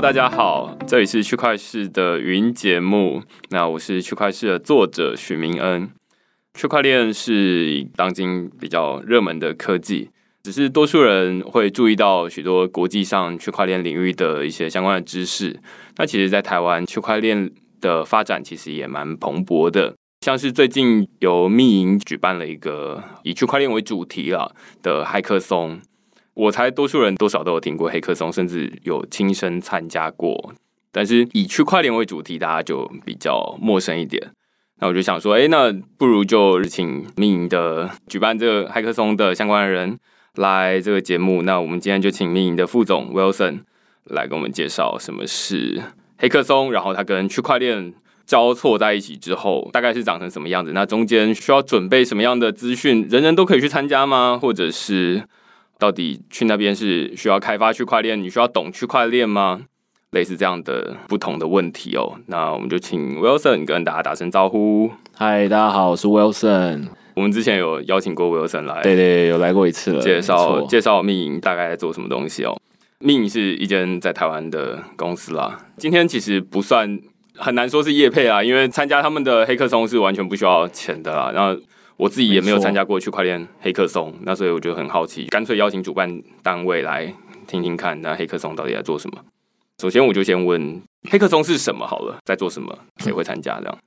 大家好，这里是区块市的语音节目。那我是区块市的作者许明恩。区块链是当今比较热门的科技，只是多数人会注意到许多国际上区块链领域的一些相关的知识。那其实，在台湾区块链的发展其实也蛮蓬勃的。像是最近由密营举办了一个以区块链为主题了的骇客松，我猜多数人多少都有听过黑客松，甚至有亲身参加过。但是以区块链为主题，大家就比较陌生一点。那我就想说，哎，那不如就请密营的举办这个黑客松的相关的人来这个节目。那我们今天就请密营的副总 Wilson 来跟我们介绍什么是黑客松，然后它跟区块链。交错在一起之后，大概是长成什么样子？那中间需要准备什么样的资讯？人人都可以去参加吗？或者是到底去那边是需要开发区块链？你需要懂区块链吗？类似这样的不同的问题哦。那我们就请 Wilson 跟大家打声招呼。嗨，大家好，我是 Wilson。我们之前有邀请过 Wilson 来，对对，有来过一次了。介绍介绍密营大概在做什么东西哦。密营是一间在台湾的公司啦。今天其实不算。很难说是业配啊，因为参加他们的黑客松是完全不需要钱的啦。然后我自己也没有参加过区块链黑客松，那所以我就很好奇，干脆邀请主办单位来听听看，那黑客松到底在做什么。首先我就先问黑客松是什么好了，在做什么，谁会参加这样？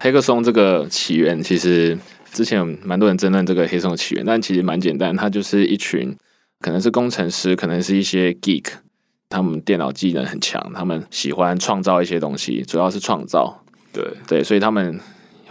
黑客松这个起源其实之前有蛮多人争论这个黑松的起源，但其实蛮简单，它就是一群可能是工程师，可能是一些 geek。他们电脑技能很强，他们喜欢创造一些东西，主要是创造。对对，所以他们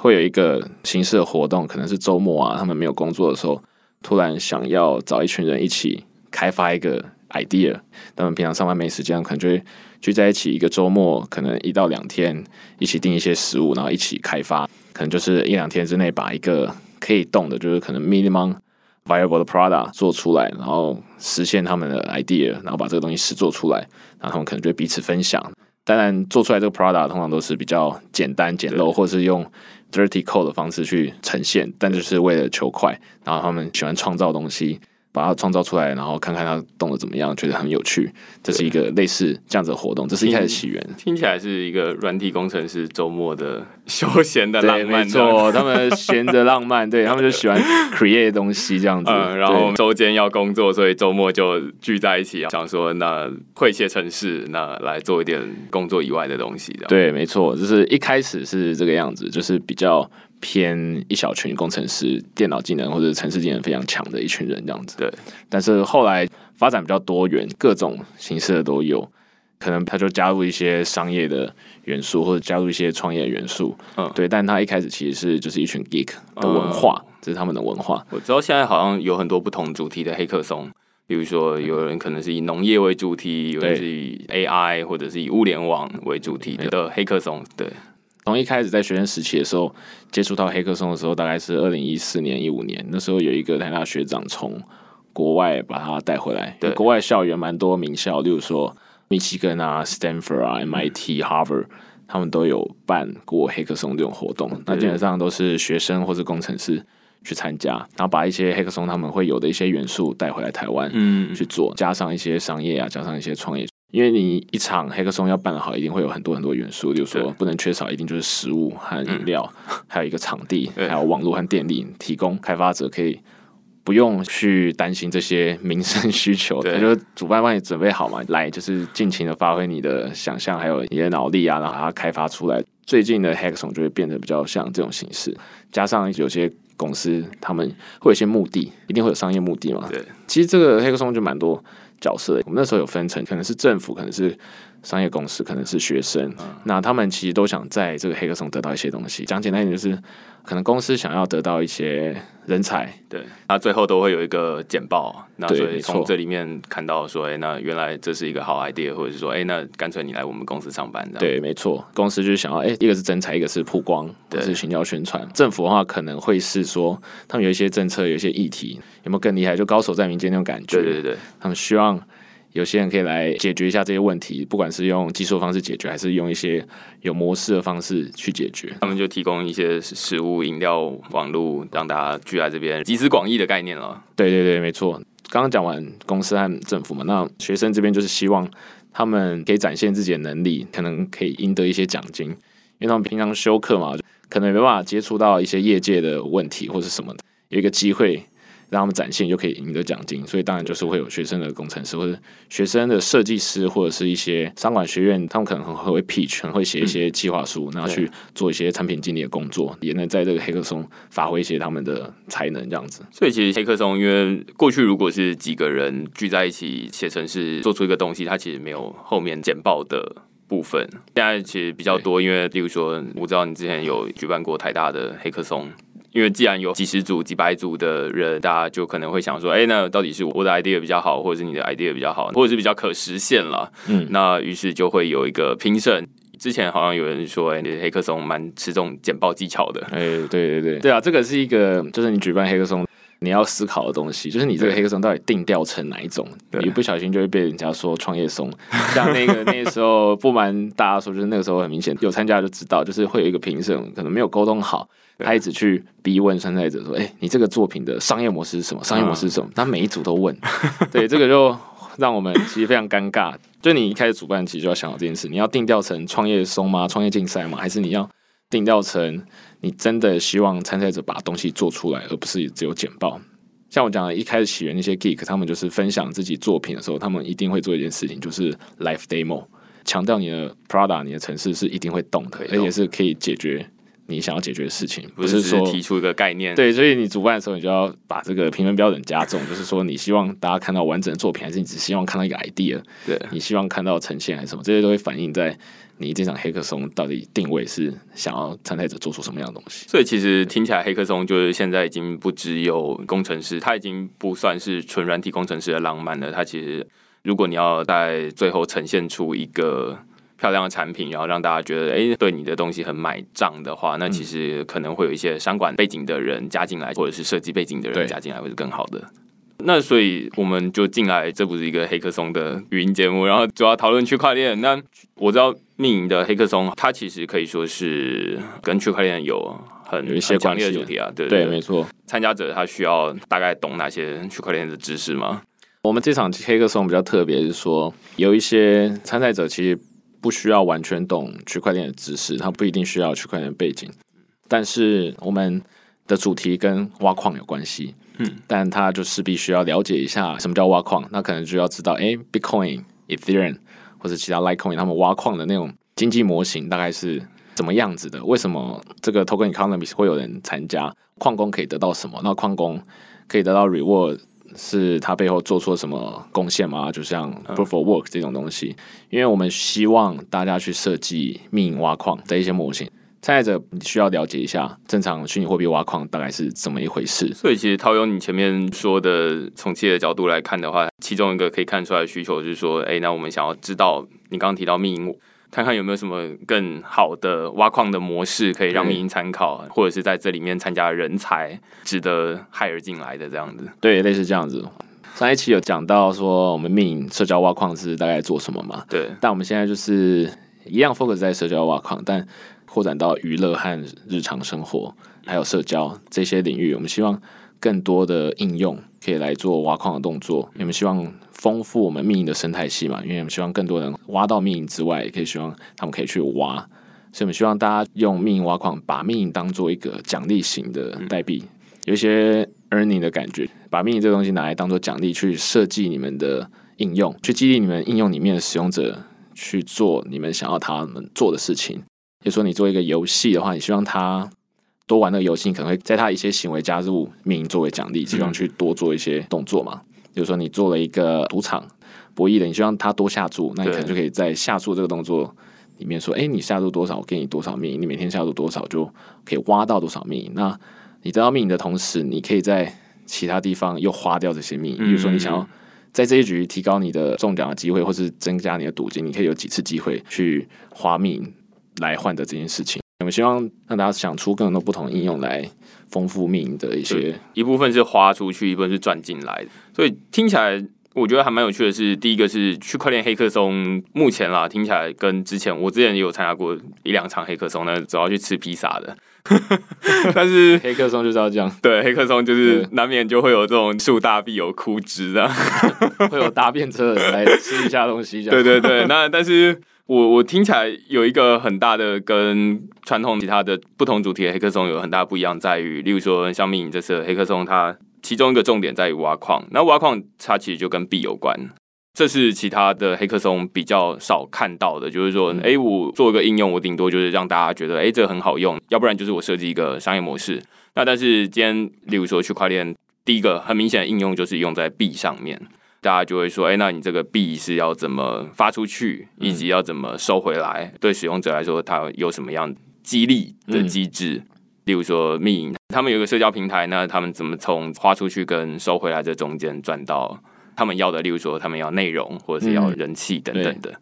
会有一个形式的活动，可能是周末啊，他们没有工作的时候，突然想要找一群人一起开发一个 idea。他们平常上班没时间，可能就会聚在一起，一个周末可能一到两天，一起订一些食物，然后一起开发，可能就是一两天之内把一个可以动的，就是可能 minimum。viable 的 product 做出来，然后实现他们的 idea，然后把这个东西实做出来，然后他们可能就彼此分享。当然，做出来这个 product 通常都是比较简单简陋，或者是用 dirty code 的方式去呈现，但就是为了求快。然后他们喜欢创造东西。把它创造出来，然后看看它动的怎么样，觉得很有趣。这是一个类似这样子的活动，这是一开始起源。听起来是一个软体工程师周末的休闲的浪漫。没错，他们闲着浪漫，对他们就喜欢 create 东西这样子。然后周间要工作，所以周末就聚在一起，想说那会写城市，那来做一点工作以外的东西。对，没错，就是一开始是这个样子，就是比较。偏一小群工程师，电脑技能或者城市技能非常强的一群人这样子。对，但是后来发展比较多元，各种形式的都有，可能他就加入一些商业的元素，或者加入一些创业元素。嗯，对，但他一开始其实是就是一群 geek 的文化，这是他们的文化。我知道现在好像有很多不同主题的黑客松，比如说有人可能是以农业为主题，有人是以 AI 或者是以物联网为主题的黑客松。对。从一开始在学生时期的时候接触到黑客松的时候，大概是二零一四年、一五年，那时候有一个台大学长从国外把他带回来。对，国外校园蛮多名校，例如说密西根啊、Stanford 啊、MIT、Harvard，他们都有办过黑客松这种活动。那基本上都是学生或是工程师去参加，然后把一些黑客松他们会有的一些元素带回来台湾，嗯，去做，加上一些商业啊，加上一些创业。因为你一场黑客松要办得好，一定会有很多很多元素，就是说不能缺少，一定就是食物和饮料，还有一个场地，还有网络和电力，提供开发者可以不用去担心这些民生需求。他，就主办方也准备好嘛，来就是尽情的发挥你的想象，还有你的脑力啊，然后把它开发出来。最近的黑客松就会变得比较像这种形式，加上有些公司他们会有一些目的，一定会有商业目的嘛。对，其实这个黑客松就蛮多。角色，我们那时候有分成，可能是政府，可能是商业公司，可能是学生。那他们其实都想在这个黑客松得到一些东西。讲简单一点，就是可能公司想要得到一些人才，对，那最后都会有一个简报。那所以从这里面看到说，哎，那原来这是一个好 idea，或者是说，哎，那干脆你来我们公司上班。对，没错，公司就是想要，哎，一个是增财，一个是曝光，或是行销宣传。政府的话，可能会是说，他们有一些政策，有一些议题，有没有更厉害？就高手在民间那种感觉。对对对，他们希望。有些人可以来解决一下这些问题，不管是用技术方式解决，还是用一些有模式的方式去解决。他们就提供一些食物、饮料、网络，让大家聚在这边，集思广益的概念了。对对对，没错。刚刚讲完公司和政府嘛，那学生这边就是希望他们可以展现自己的能力，可能可以赢得一些奖金，因为他们平常休课嘛，可能没办法接触到一些业界的问题或者什么的，有一个机会。让他们展现就可以赢得奖金，所以当然就是会有学生的工程师或者学生的设计师或者是一些商管学院，他们可能很会 pitch，很会写一些计划书，然后去做一些产品经理的工作，也能在这个黑客松发挥一些他们的才能这样子。所以其实黑客松，因为过去如果是几个人聚在一起写程式做出一个东西，它其实没有后面简报的部分。现在其实比较多，因为例如说，我知道你之前有举办过台大的黑客松。因为既然有几十组、几百组的人，大家就可能会想说：，哎，那到底是我的 idea 比较好，或者是你的 idea 比较好，或者是比较可实现了？嗯，那于是就会有一个评审。之前好像有人说，哎，黑客松蛮吃重简报技巧的。哎，对对对，对啊，这个是一个，就是你举办黑客松，你要思考的东西，就是你这个黑客松到底定调成哪一种？一不小心就会被人家说创业松。像那个 那时候，不瞒大家说，就是那个时候很明显，有参加就知道，就是会有一个评审可能没有沟通好。他一直去逼问参赛者说：“哎，你这个作品的商业模式是什么？商业模式是什么？”他每一组都问，对这个就让我们其实非常尴尬。就你一开始主办，其实就要想到这件事：你要定调成创业松吗？创业竞赛吗？还是你要定调成你真的希望参赛者把东西做出来，而不是只有简报？像我讲的，一开始起源那些 geek，他们就是分享自己作品的时候，他们一定会做一件事情，就是 live demo，强调你的 prada，你的城市是一定会动的，而且是可以解决。你想要解决的事情，不是说提出一个概念，对，所以你主办的时候，你就要把这个评分标准加重，就是说你希望大家看到完整的作品，还是你只希望看到一个 idea？对，你希望看到呈现还是什么？这些都会反映在你这场黑客松到底定位是想要参赛者做出什么样的东西。所以其实听起来黑客松就是现在已经不只有工程师，他已经不算是纯软体工程师的浪漫了。他其实如果你要在最后呈现出一个。漂亮的产品，然后让大家觉得哎，对你的东西很买账的话，那其实可能会有一些商管背景的人加进来，或者是设计背景的人加进来，会是更好的。那所以我们就进来，这不是一个黑客松的语音节目，然后主要讨论区块链。那我知道命名的黑客松，它其实可以说是跟区块链有很有一些强烈的主题啊。对对，没错。参加者他需要大概懂哪些区块链的知识吗？我们这场黑客松比较特别，是说有一些参赛者其实。不需要完全懂区块链的知识，他不一定需要区块链背景，但是我们的主题跟挖矿有关系，嗯，但他就势必需要了解一下什么叫挖矿，那可能就要知道，哎，Bitcoin、Ethereum 或者其他 Litecoin 他们挖矿的那种经济模型大概是怎么样子的？为什么这个 Token Economy 会有人参加？矿工可以得到什么？那矿工可以得到 Reward？是他背后做出了什么贡献吗？就像 Proof of Work 这种东西，因为我们希望大家去设计密营挖矿的一些模型，参赛者需要了解一下正常虚拟货币挖矿大概是怎么一回事。所以，其实套用你前面说的，从企业的角度来看的话，其中一个可以看出来的需求就是说，哎，那我们想要知道你刚刚提到密营。看看有没有什么更好的挖矿的模式可以让民营参考，或者是在这里面参加人才值得 hire 进来的这样子。对，类似这样子。上一期有讲到说我们命营社交挖矿是大概做什么嘛？对。但我们现在就是一样 focus 在社交挖矿，但扩展到娱乐和日常生活还有社交这些领域，我们希望更多的应用可以来做挖矿的动作。我们希望。丰富我们命运的生态系嘛，因为我们希望更多人挖到命运之外，也可以希望他们可以去挖，所以我们希望大家用命运挖矿，把命运当做一个奖励型的代币，有一些 earning 的感觉，把命运这个东西拿来当做奖励，去设计你们的应用，去激励你们应用里面的使用者去做你们想要他们做的事情。比如说你做一个游戏的话，你希望他多玩那个游戏，可能会在他一些行为加入命作为奖励，希望去多做一些动作嘛。比如说，你做了一个赌场博弈的，你希望他多下注，那你可能就可以在下注这个动作里面说：“哎，你下注多少，我给你多少命，你每天下注多少，就可以挖到多少命。”那你得到命的同时，你可以在其他地方又花掉这些命。比如说，你想要在这一局提高你的中奖的机会，或是增加你的赌金，你可以有几次机会去花命来换得这件事情。希望让大家想出更多不同应用来。丰富命的一些一部分是花出去，一部分是赚进来的，所以听起来我觉得还蛮有趣的。是第一个是区块链黑客松，目前啦听起来跟之前我之前也有参加过一两场黑客松呢，主要去吃披萨的。但是黑客松就是要这样，对，黑客松就是难免就会有这种树大必有枯枝的，会有搭便车的人来吃一下东西。对对对，那但是我我听起来有一个很大的跟传统其他的不同主题的黑客松有很大不一样，在于，例如说像命影这次的黑客松，它其中一个重点在于挖矿，那挖矿它其实就跟币有关。这是其他的黑客松比较少看到的，就是说，哎，我做一个应用，我顶多就是让大家觉得，哎，这个很好用，要不然就是我设计一个商业模式。那但是今天，例如说区块链，第一个很明显的应用就是用在币上面，大家就会说，哎，那你这个币是要怎么发出去，以及要怎么收回来？对使用者来说，它有什么样激励的机制？例如说，密他们有个社交平台，那他们怎么从花出去跟收回来这中间赚到？他们要的，例如说，他们要内容，或者是要人气等等的，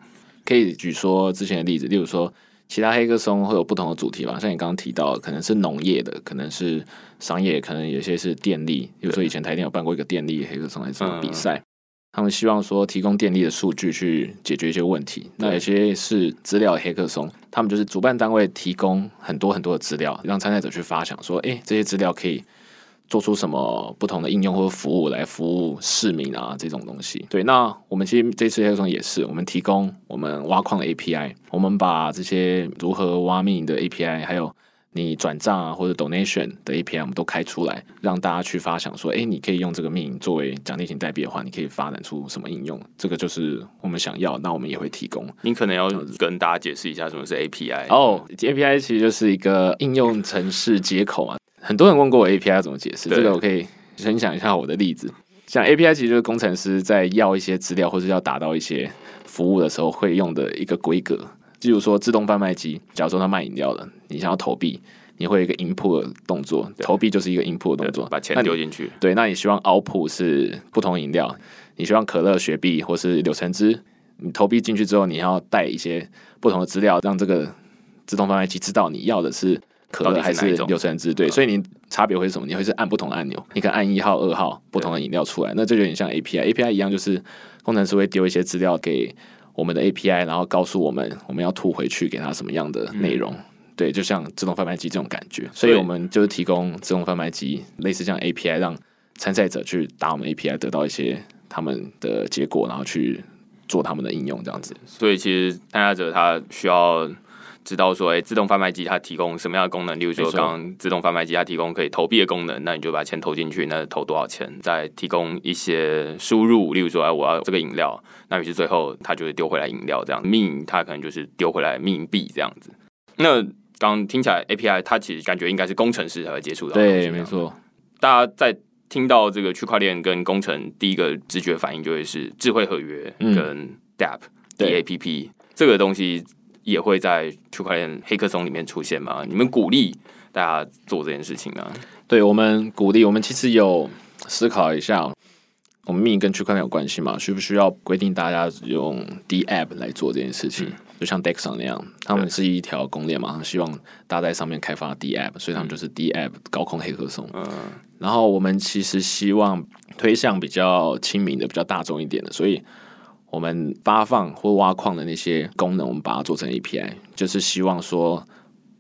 可以举说之前的例子，例如说，其他黑客松会有不同的主题吧，像你刚刚提到，可能是农业的，可能是商业，可能有些是电力，比如说以前台电有办过一个电力黑客松还是什么比赛，他们希望说提供电力的数据去解决一些问题。那有些是资料黑客松，他们就是主办单位提供很多很多的资料，让参赛者去发想说，哎，这些资料可以。做出什么不同的应用或者服务来服务市民啊？这种东西，对。那我们其实这次黑客松也是，我们提供我们挖矿的 API，我们把这些如何挖命的 API，还有你转账啊或者 donation 的 API，我们都开出来，让大家去发想说，哎，你可以用这个命作为奖励型代币的话，你可以发展出什么应用？这个就是我们想要，那我们也会提供。你可能要跟大家解释一下什么是 API 哦，API 其实就是一个应用程式接口啊。很多人问过我 API 怎么解释，这个我可以分享一下我的例子。像 API 其实就是工程师在要一些资料或者要达到一些服务的时候会用的一个规格。例如说自动贩卖机，假如说他卖饮料的，你想要投币，你会有一个 input 动作，投币就是一个 input 动作，把钱丢进去。对，那你希望 output 是不同饮料，你希望可乐、雪碧或是柳橙汁，你投币进去之后，你要带一些不同的资料，让这个自动贩卖机知道你要的是。可乐还是柳橙汁？对，所以你差别会是什么？你会是按不同的按钮，你可以按一号、二号不同的饮料出来。那这就有点像 API，API 一样，就是工程师会丢一些资料给我们的 API，然后告诉我们我们要吐回去给他什么样的内容。对，就像自动贩卖机这种感觉。所以我们就是提供自动贩卖机，类似像 API，让参赛者去打我们 API，得到一些他们的结果，然后去做他们的应用这样子。所以其实参加者他需要。知道说，哎，自动贩卖机它提供什么样的功能？例如说，刚刚自动贩卖机它提供可以投币的功能，那你就把钱投进去，那投多少钱？再提供一些输入，例如说，哎，我要这个饮料，那于是最后它就会丢回来饮料这样。命它可能就是丢回来命币这样子。那刚听起来 API 它其实感觉应该是工程师才会接触到。对，没错。大家在听到这个区块链跟工程，第一个直觉反应就会是智慧合约跟 DApp DApp 这个东西。也会在区块链黑客松里面出现吗？你们鼓励大家做这件事情吗？对我们鼓励，我们其实有思考一下，我们命跟区块链有关系嘛？需不需要规定大家用 D App 来做这件事情？就像 Dex 上那样，他们是一条公链嘛，希望大家在上面开发 D App，所以他们就是 D App 高空黑客松。嗯，然后我们其实希望推向比较亲民的、比较大众一点的，所以。我们发放或挖矿的那些功能，我们把它做成 API，就是希望说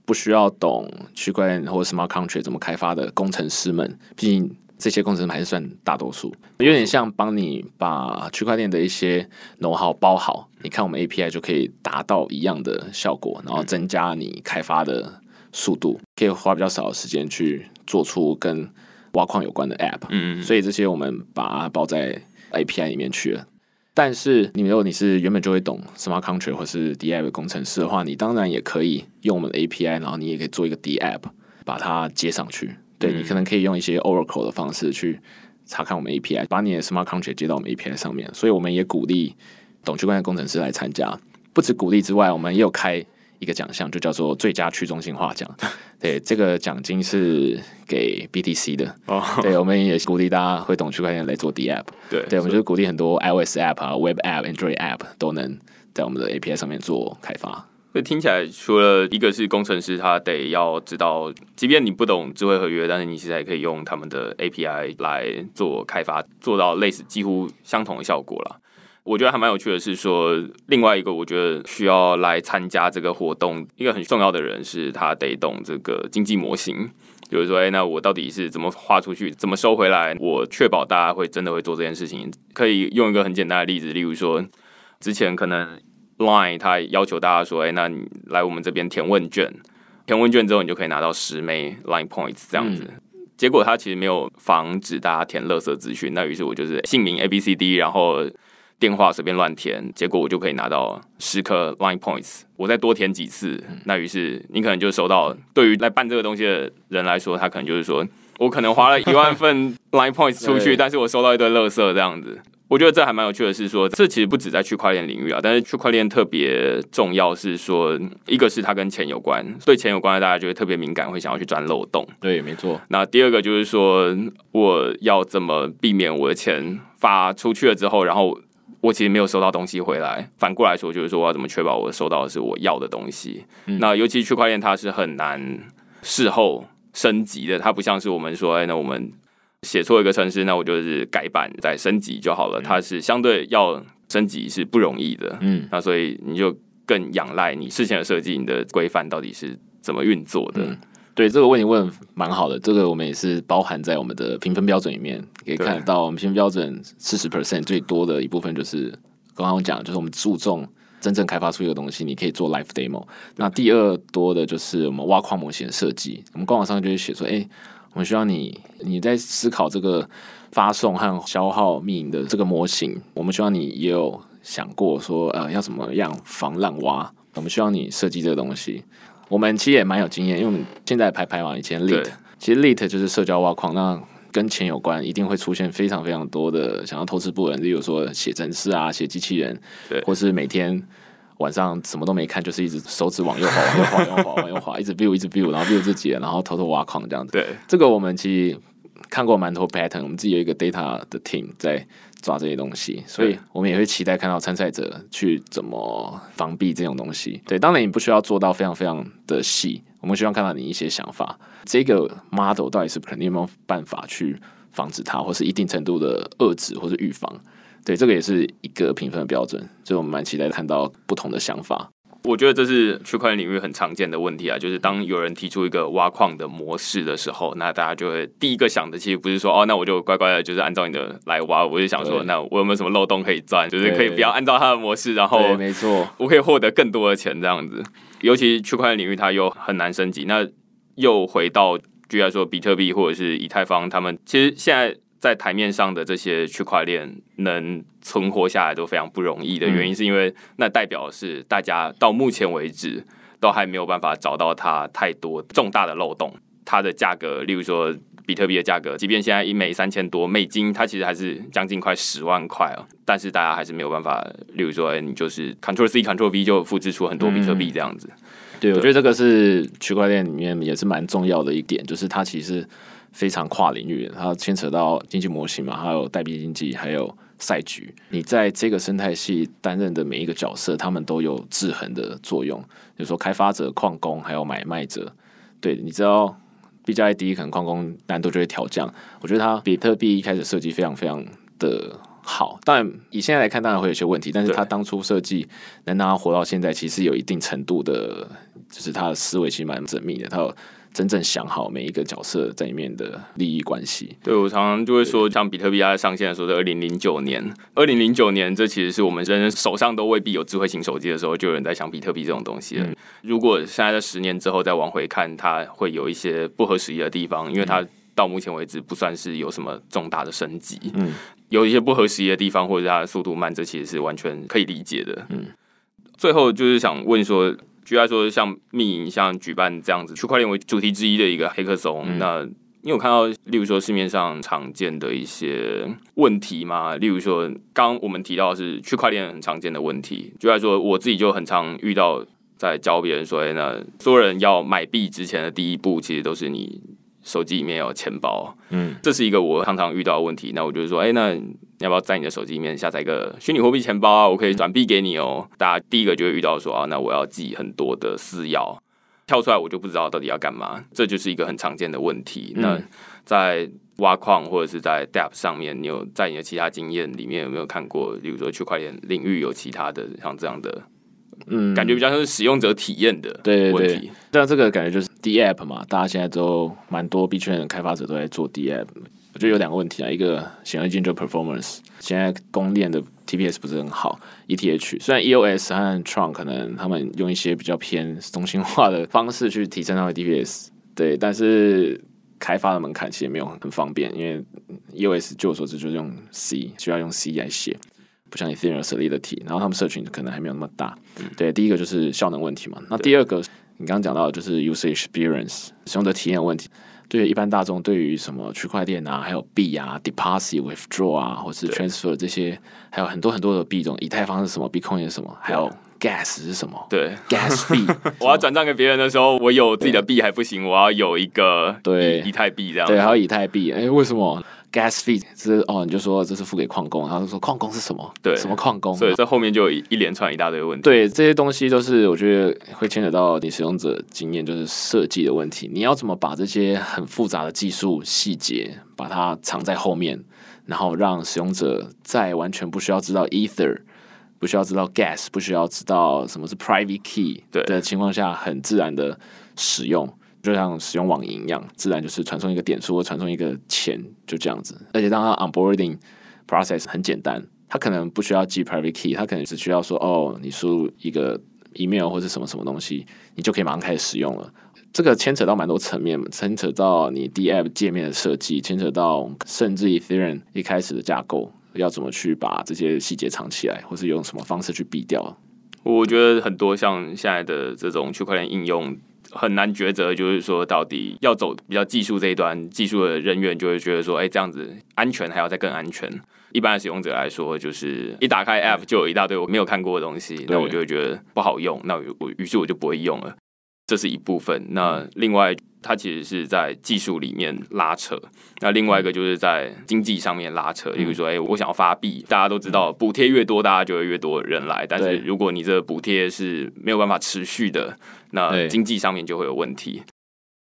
不需要懂区块链或者 Smart Contract 怎么开发的工程师们，毕竟这些工程师还是算大多数，有点像帮你把区块链的一些 know how 包好，你看我们 API 就可以达到一样的效果，然后增加你开发的速度，可以花比较少的时间去做出跟挖矿有关的 App。嗯嗯，所以这些我们把它包在 API 里面去了。但是，你如果你是原本就会懂 smart contract 或是 D app 工程师的话，你当然也可以用我们的 API，然后你也可以做一个 D app，把它接上去。对你可能可以用一些 Oracle 的方式去查看我们 API，把你的 smart contract 接到我们 API 上面。所以我们也鼓励懂区块链工程师来参加。不止鼓励之外，我们也有开。一个奖项就叫做最佳去中心化奖，对，这个奖金是给 BTC 的。哦，对，我们也鼓励大家会懂区块链来做 D App。对，对，我们就是鼓励很多 iOS App 啊、Web App、Android App 都能在我们的 API 上面做开发。所以听起来，除了一个是工程师，他得要知道，即便你不懂智慧合约，但是你现在可以用他们的 API 来做开发，做到类似几乎相同的效果了。我觉得还蛮有趣的是说，另外一个我觉得需要来参加这个活动一个很重要的人是他得懂这个经济模型，比如说，哎，那我到底是怎么花出去，怎么收回来？我确保大家会真的会做这件事情。可以用一个很简单的例子，例如说，之前可能 Line 他要求大家说，哎，那你来我们这边填问卷，填问卷之后你就可以拿到十枚 Line Points 这样子。结果他其实没有防止大家填垃圾资讯，那于是我就是姓名 A B C D，然后电话随便乱填，结果我就可以拿到十颗 Line Points。我再多填几次，那于是你可能就收到。对于来办这个东西的人来说，他可能就是说我可能花了一万份 Line Points 出去，但是我收到一堆垃圾这样子。我觉得这还蛮有趣的，是说这其实不止在区块链领域啊，但是区块链特别重要，是说一个是它跟钱有关，对钱有关的大家就会特别敏感，会想要去钻漏洞。对，没错。那第二个就是说，我要怎么避免我的钱发出去了之后，然后我其实没有收到东西回来。反过来说，就是说我要怎么确保我收到的是我要的东西。那尤其区块链它是很难事后升级的，它不像是我们说，哎，那我们。写错一个城市，那我就是改版再升级就好了。它是相对要升级是不容易的，嗯，那所以你就更仰赖你事前的设计，你的规范到底是怎么运作的？对这个问题问蛮好的，这个我们也是包含在我们的评分标准里面，可以看得到我们评分标准四十 percent 最多的一部分就是刚刚我讲，就是我们注重真正开发出一个东西，你可以做 live demo。那第二多的就是我们挖矿模型的设计，我们官网上就会写说，哎。我们需要你，你在思考这个发送和消耗密营的这个模型。我们需要你也有想过说，呃，要怎么样防滥挖？我们需要你设计这个东西。我们其实也蛮有经验，因为我们现在排排网以前 lit，其实 lit 就是社交挖矿，那跟钱有关，一定会出现非常非常多的想要偷吃不人，例如说写程式啊，写机器人，对，或是每天。晚上什么都没看，就是一直手指往右滑，往右滑，往右滑，往右滑，一直 view，一直 view，然后 view 自己，然后偷偷挖矿这样子。对，这个我们其实看过蛮多 pattern，我们自己有一个 data 的 team 在抓这些东西，所以我们也会期待看到参赛者去怎么防避这种东西。对，当然你不需要做到非常非常的细，我们希望看到你一些想法。这个 model 到底是肯定有没有办法去防止它，或是一定程度的遏制或是预防？对，这个也是一个评分的标准，所以我们蛮期待看到不同的想法。我觉得这是区块链领域很常见的问题啊，就是当有人提出一个挖矿的模式的时候，那大家就会第一个想的其实不是说哦，那我就乖乖的，就是按照你的来挖，我就想说，那我有没有什么漏洞可以钻，就是可以不要按照他的模式，然后没错，我可以获得更多的钱这样子。尤其区块链领域它又很难升级，那又回到，举例来说，比特币或者是以太坊，他们其实现在。在台面上的这些区块链能存活下来都非常不容易的原因，是因为那代表是大家到目前为止都还没有办法找到它太多重大的漏洞。它的价格，例如说比特币的价格，即便现在一枚三千多美金，它其实还是将近快十万块哦。但是大家还是没有办法，例如说，哎，你就是 Ctrl C Ctrl V 就复制出很多比特币这样子。对，我觉得这个是区块链里面也是蛮重要的一点，就是它其实。非常跨领域的，它牵扯到经济模型嘛，还有代币经济，还有赛局。你在这个生态系担任的每一个角色，他们都有制衡的作用。比如说开发者、矿工，还有买卖者。对，你知道 B 加 I 第一，可能矿工难度就会调降。我觉得它比特币一开始设计非常非常的好，当然以现在来看，当然会有些问题。但是他当初设计能让他活到现在，其实有一定程度的，就是他的思维其实蛮缜密的。他有。真正想好每一个角色在里面的利益关系。对我常常就会说，像比特币它上线的时候是二零零九年，二零零九年这其实是我们人手上都未必有智慧型手机的时候，就有人在想比特币这种东西了。如果现在在十年之后再往回看，它会有一些不合时宜的地方，因为它到目前为止不算是有什么重大的升级。嗯，有一些不合时宜的地方，或者它的速度慢，这其实是完全可以理解的。嗯，最后就是想问说。举例来说，像密营，像举办这样子区块链为主题之一的一个黑客松，那你有看到，例如说市面上常见的一些问题吗？例如说，刚我们提到是区块链很常见的问题，举例来说，我自己就很常遇到，在教别人说，哎，那所有人要买币之前的第一步，其实都是你。手机里面有钱包，嗯，这是一个我常常遇到的问题。那我就是说，哎，那你要不要在你的手机里面下载一个虚拟货币钱包啊？我可以转币给你哦。大家第一个就会遇到说啊，那我要记很多的私钥。跳出来我就不知道到底要干嘛，这就是一个很常见的问题。那在挖矿或者是在 Dap 上面，你有在你的其他经验里面有没有看过？比如说区块链领域有其他的像这样的，嗯，感觉比较像是使用者体验的对问题。但这个感觉就是 D App 嘛，大家现在都蛮多币圈的开发者都在做 D App。我觉得有两个问题啊，一个显而易见就 performance，现在公链的 TPS 不是很好，ETH 虽然 EOS 和 Tron 可能他们用一些比较偏中心化的方式去提升他们 TPS，对，但是开发的门槛其实没有很方便，因为 EOS 据我所知就是用 C，需要用 C 来写，不像 Ethereum Solidity，然后他们社群可能还没有那么大，对，第一个就是效能问题嘛，那第二个你刚刚讲到的就是 user experience 使用的体验问题。对一般大众，对于什么区块链啊，还有币啊，deposit、withdraw 啊，或是 transfer 这些，还有很多很多的币种，以太坊是什么，Bitcoin 是什么，还有 gas 是什么？对，gas 币，我要转账给别人的时候，我有自己的币还不行，我要有一个对。以太币这样，对，还有以太币，哎，为什么？Gas fee 是哦，你就说这是付给矿工，然后说矿工是什么？对，什么矿工？所以这后面就有一连串一大堆问题。对，这些东西都是我觉得会牵扯到你使用者经验，就是设计的问题。你要怎么把这些很复杂的技术细节把它藏在后面，然后让使用者在完全不需要知道 Ether，不需要知道 Gas，不需要知道什么是 Private Key 的情况下，很自然的使用。就像使用网银一样，自然就是传送一个点数或传送一个钱，就这样子。而且当它 onboarding process 很简单，它可能不需要记 private key，它可能只需要说哦，你输入一个 email 或者什么什么东西，你就可以马上开始使用了。这个牵扯到蛮多层面，牵扯到你 D app 界面的设计，牵扯到甚至 Ethereum 一开始的架构，要怎么去把这些细节藏起来，或是用什么方式去避掉。我觉得很多像现在的这种区块链应用。很难抉择，就是说到底要走比较技术这一端，技术的人员就会觉得说，哎，这样子安全还要再更安全。一般的使用者来说，就是一打开 App 就有一大堆我没有看过的东西，那我就会觉得不好用，那我于是我就不会用了。这是一部分。那另外，它其实是在技术里面拉扯。那另外一个就是在经济上面拉扯。比如说，哎，我想要发币，大家都知道，补贴越多，大家就会越多人来。但是如果你这补贴是没有办法持续的。那经济上面就会有问题。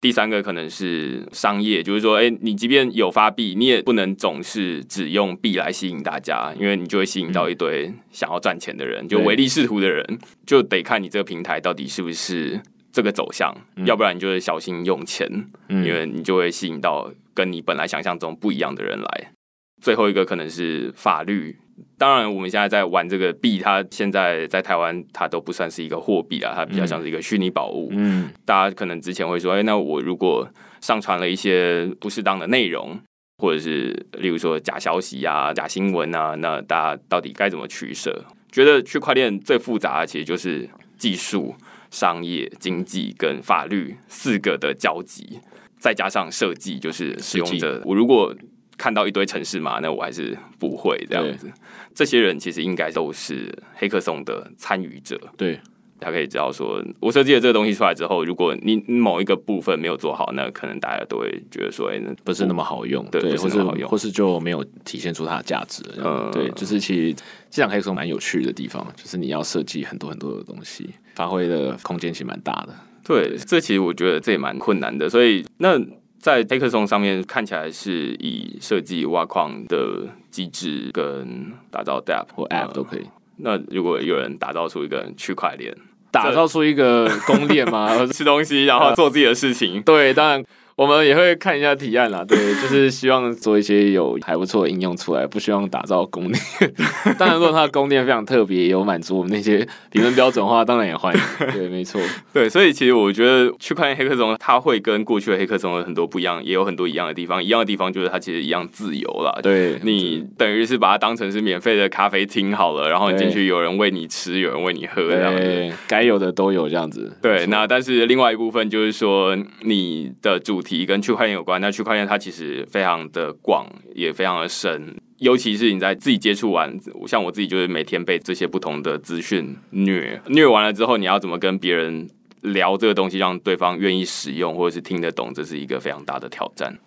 第三个可能是商业，就是说，哎，你即便有发币，你也不能总是只用币来吸引大家，因为你就会吸引到一堆想要赚钱的人，就唯利是图的人，就得看你这个平台到底是不是这个走向，要不然你就会小心用钱，因为你就会吸引到跟你本来想象中不一样的人来。最后一个可能是法律。当然，我们现在在玩这个币，它现在在台湾，它都不算是一个货币啊，它比较像是一个虚拟宝物。嗯，大家可能之前会说，哎，那我如果上传了一些不适当的内容，或者是例如说假消息啊、假新闻啊，那大家到底该怎么取舍？觉得区块链最复杂的其实就是技术、商业、经济跟法律四个的交集，再加上设计，就是使用者。我如果看到一堆城市嘛，那我还是不会这样子。这些人其实应该都是黑客松的参与者。对，他可以知道说，我设计的这个东西出来之后，如果你某一个部分没有做好，那可能大家都会觉得说，哎，不是那么好用，对，或是或是就没有体现出它的价值。嗯，对，就是其实这场黑客松蛮有趣的地方，就是你要设计很多很多的东西，发挥的空间其实蛮大的。对，这其实我觉得这也蛮困难的，所以那。在 t a k e r 上面看起来是以设计挖矿的机制跟打造 DApp 或 App 都可以。那如果有人打造出一个区块链，打造出一个公链吗？吃东西然后做自己的事情？对，当然。我们也会看一下提案啦，对，就是希望做一些有还不错的应用出来，不希望打造宫殿。当然，如果它的宫殿非常特别，有满足我们那些评分标准的话，当然也欢迎。对，没错，对，所以其实我觉得区块链黑客中，它会跟过去的黑客中有很多不一样，也有很多一样的地方。一样的地方就是它其实一样自由了。对，你等于是把它当成是免费的咖啡厅好了，然后你进去有人喂你吃，有人喂你喝，这样子，该有的都有这样子。对，那但是另外一部分就是说你的主。题跟区块链有关，那区块链它其实非常的广，也非常的深，尤其是你在自己接触完，像我自己就是每天被这些不同的资讯虐虐完了之后，你要怎么跟别人聊这个东西，让对方愿意使用或者是听得懂，这是一个非常大的挑战。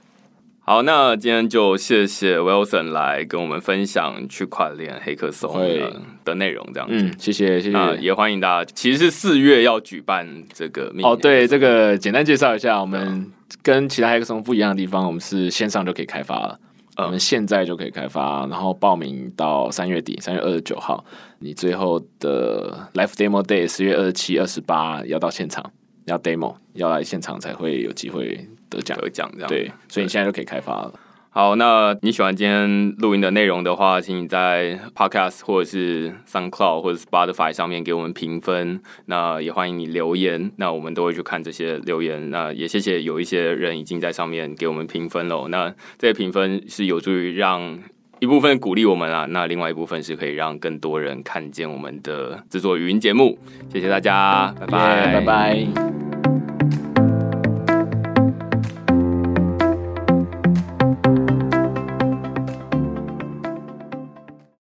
好，那今天就谢谢 Wilson 来跟我们分享区块链黑客松的的内容，这样。嗯，谢谢谢谢，也欢迎大家。其实是四月要举办这个。哦，对，这个简单介绍一下，我们跟其他黑客松不一样的地方，我们是线上就可以开发了。我们现在就可以开发，然后报名到三月底，三月二十九号，你最后的 Live Demo Day 四月二十七、二十八要到现场，要 Demo，要来现场才会有机会得奖得奖这样。对，所以你现在就可以开发了。好，那你喜欢今天录音的内容的话，请你在 Podcast 或者是 SoundCloud 或者 Spotify 上面给我们评分。那也欢迎你留言，那我们都会去看这些留言。那也谢谢有一些人已经在上面给我们评分了。那这些评分是有助于让一部分鼓励我们啊，那另外一部分是可以让更多人看见我们的制作语音节目。谢谢大家，拜拜，拜拜。